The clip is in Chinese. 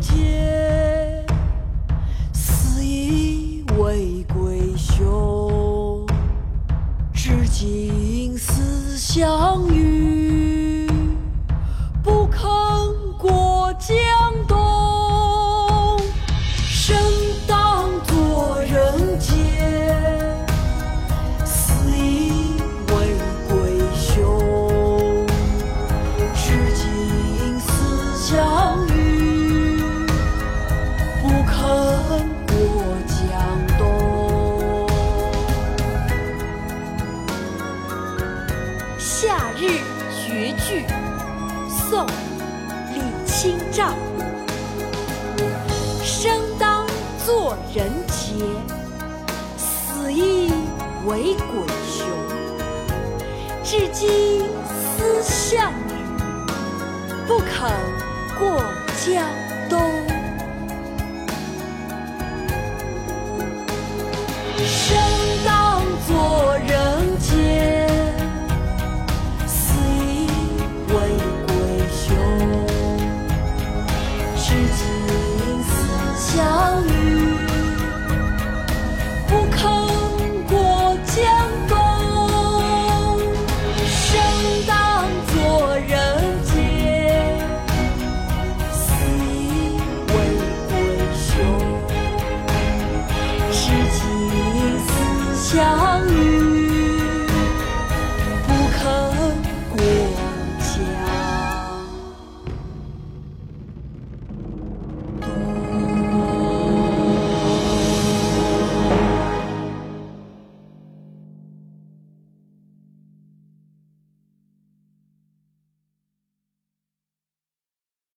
间死亦为鬼雄至今思项羽不肯过江。夏日绝句宋李清照。生当作人杰死亦为鬼雄。至今思项羽不肯过江东。生是今思项